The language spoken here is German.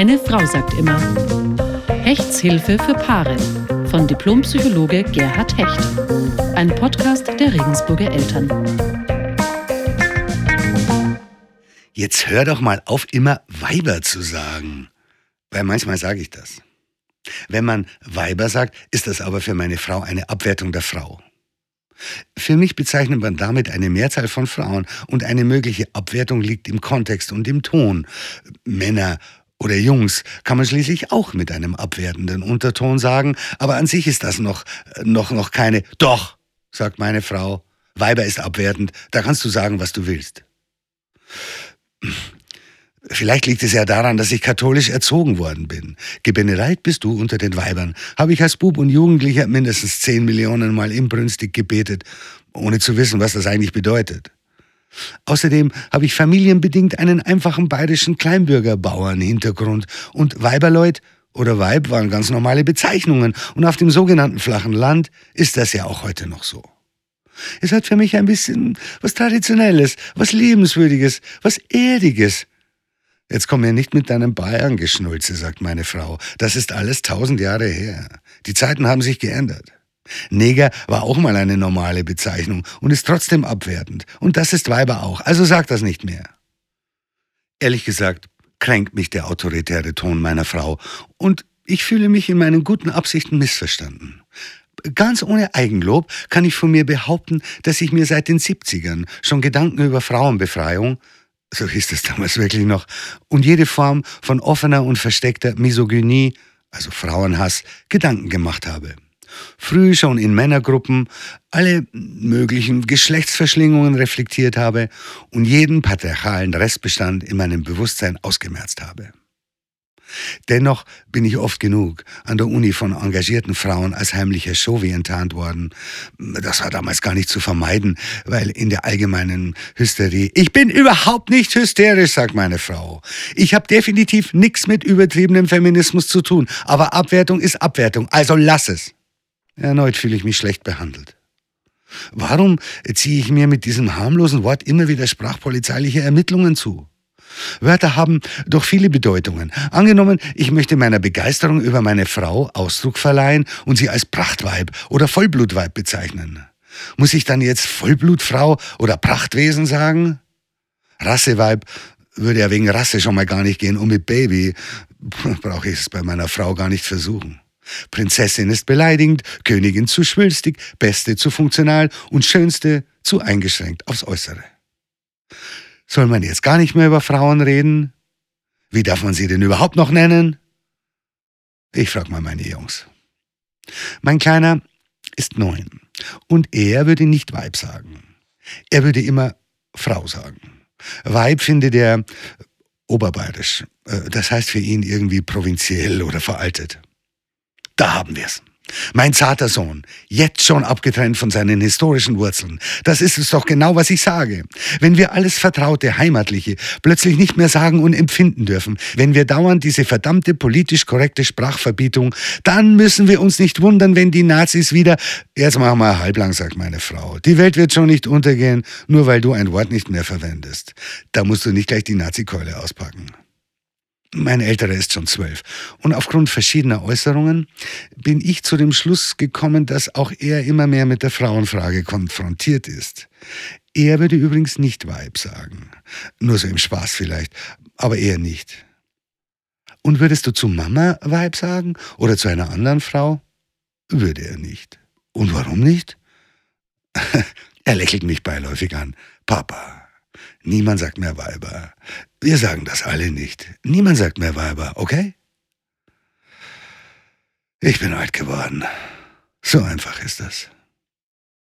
Meine Frau sagt immer. Hechtshilfe für Paare von Diplompsychologe Gerhard Hecht. Ein Podcast der Regensburger Eltern. Jetzt hör doch mal auf, immer Weiber zu sagen. Weil manchmal sage ich das. Wenn man Weiber sagt, ist das aber für meine Frau eine Abwertung der Frau. Für mich bezeichnet man damit eine Mehrzahl von Frauen und eine mögliche Abwertung liegt im Kontext und im Ton. Männer oder Jungs kann man schließlich auch mit einem abwertenden Unterton sagen, aber an sich ist das noch, noch, noch keine. Doch, sagt meine Frau. Weiber ist abwertend, da kannst du sagen, was du willst. Vielleicht liegt es ja daran, dass ich katholisch erzogen worden bin. Gebenedeit bist du unter den Weibern. Habe ich als Bub und Jugendlicher mindestens zehn Millionen Mal inbrünstig gebetet, ohne zu wissen, was das eigentlich bedeutet. Außerdem habe ich familienbedingt einen einfachen bayerischen Kleinbürgerbauern-Hintergrund und Weiberleut oder Weib waren ganz normale Bezeichnungen und auf dem sogenannten flachen Land ist das ja auch heute noch so. Es hat für mich ein bisschen was Traditionelles, was Lebenswürdiges, was Erdiges. Jetzt komm mir nicht mit deinem Bayern-Geschnulze, sagt meine Frau. Das ist alles tausend Jahre her. Die Zeiten haben sich geändert. Neger war auch mal eine normale Bezeichnung und ist trotzdem abwertend. Und das ist Weiber auch. Also sag das nicht mehr. Ehrlich gesagt, kränkt mich der autoritäre Ton meiner Frau und ich fühle mich in meinen guten Absichten missverstanden. Ganz ohne Eigenlob kann ich von mir behaupten, dass ich mir seit den 70ern schon Gedanken über Frauenbefreiung, so hieß es damals wirklich noch, und jede Form von offener und versteckter Misogynie, also Frauenhass, Gedanken gemacht habe früh schon in Männergruppen alle möglichen Geschlechtsverschlingungen reflektiert habe und jeden patriarchalen Restbestand in meinem Bewusstsein ausgemerzt habe. Dennoch bin ich oft genug an der Uni von engagierten Frauen als heimlicher Chauvi enttarnt worden. Das war damals gar nicht zu vermeiden, weil in der allgemeinen Hysterie, ich bin überhaupt nicht hysterisch, sagt meine Frau. Ich habe definitiv nichts mit übertriebenem Feminismus zu tun, aber Abwertung ist Abwertung, also lass es. Erneut fühle ich mich schlecht behandelt. Warum ziehe ich mir mit diesem harmlosen Wort immer wieder sprachpolizeiliche Ermittlungen zu? Wörter haben doch viele Bedeutungen. Angenommen, ich möchte meiner Begeisterung über meine Frau Ausdruck verleihen und sie als Prachtweib oder Vollblutweib bezeichnen. Muss ich dann jetzt Vollblutfrau oder Prachtwesen sagen? Rasseweib würde ja wegen Rasse schon mal gar nicht gehen und mit Baby brauche ich es bei meiner Frau gar nicht versuchen. Prinzessin ist beleidigend, Königin zu schwülstig, Beste zu funktional und Schönste zu eingeschränkt aufs Äußere. Soll man jetzt gar nicht mehr über Frauen reden? Wie darf man sie denn überhaupt noch nennen? Ich frag mal meine Jungs. Mein Kleiner ist neun und er würde nicht Weib sagen. Er würde immer Frau sagen. Weib findet er oberbayerisch. Äh, das heißt für ihn irgendwie provinziell oder veraltet. Da haben wir's. Mein zarter Sohn, jetzt schon abgetrennt von seinen historischen Wurzeln. Das ist es doch genau, was ich sage. Wenn wir alles Vertraute, Heimatliche plötzlich nicht mehr sagen und empfinden dürfen, wenn wir dauernd diese verdammte politisch korrekte Sprachverbietung, dann müssen wir uns nicht wundern, wenn die Nazis wieder, jetzt machen wir halblang, sagt meine Frau, die Welt wird schon nicht untergehen, nur weil du ein Wort nicht mehr verwendest. Da musst du nicht gleich die Nazikeule auspacken. Mein Älterer ist schon zwölf. Und aufgrund verschiedener Äußerungen bin ich zu dem Schluss gekommen, dass auch er immer mehr mit der Frauenfrage konfrontiert ist. Er würde übrigens nicht Weib sagen. Nur so im Spaß vielleicht, aber eher nicht. Und würdest du zu Mama Weib sagen oder zu einer anderen Frau? Würde er nicht. Und warum nicht? er lächelt mich beiläufig an. Papa. Niemand sagt mehr Weiber. Wir sagen das alle nicht. Niemand sagt mehr Weiber, okay? Ich bin alt geworden. So einfach ist das.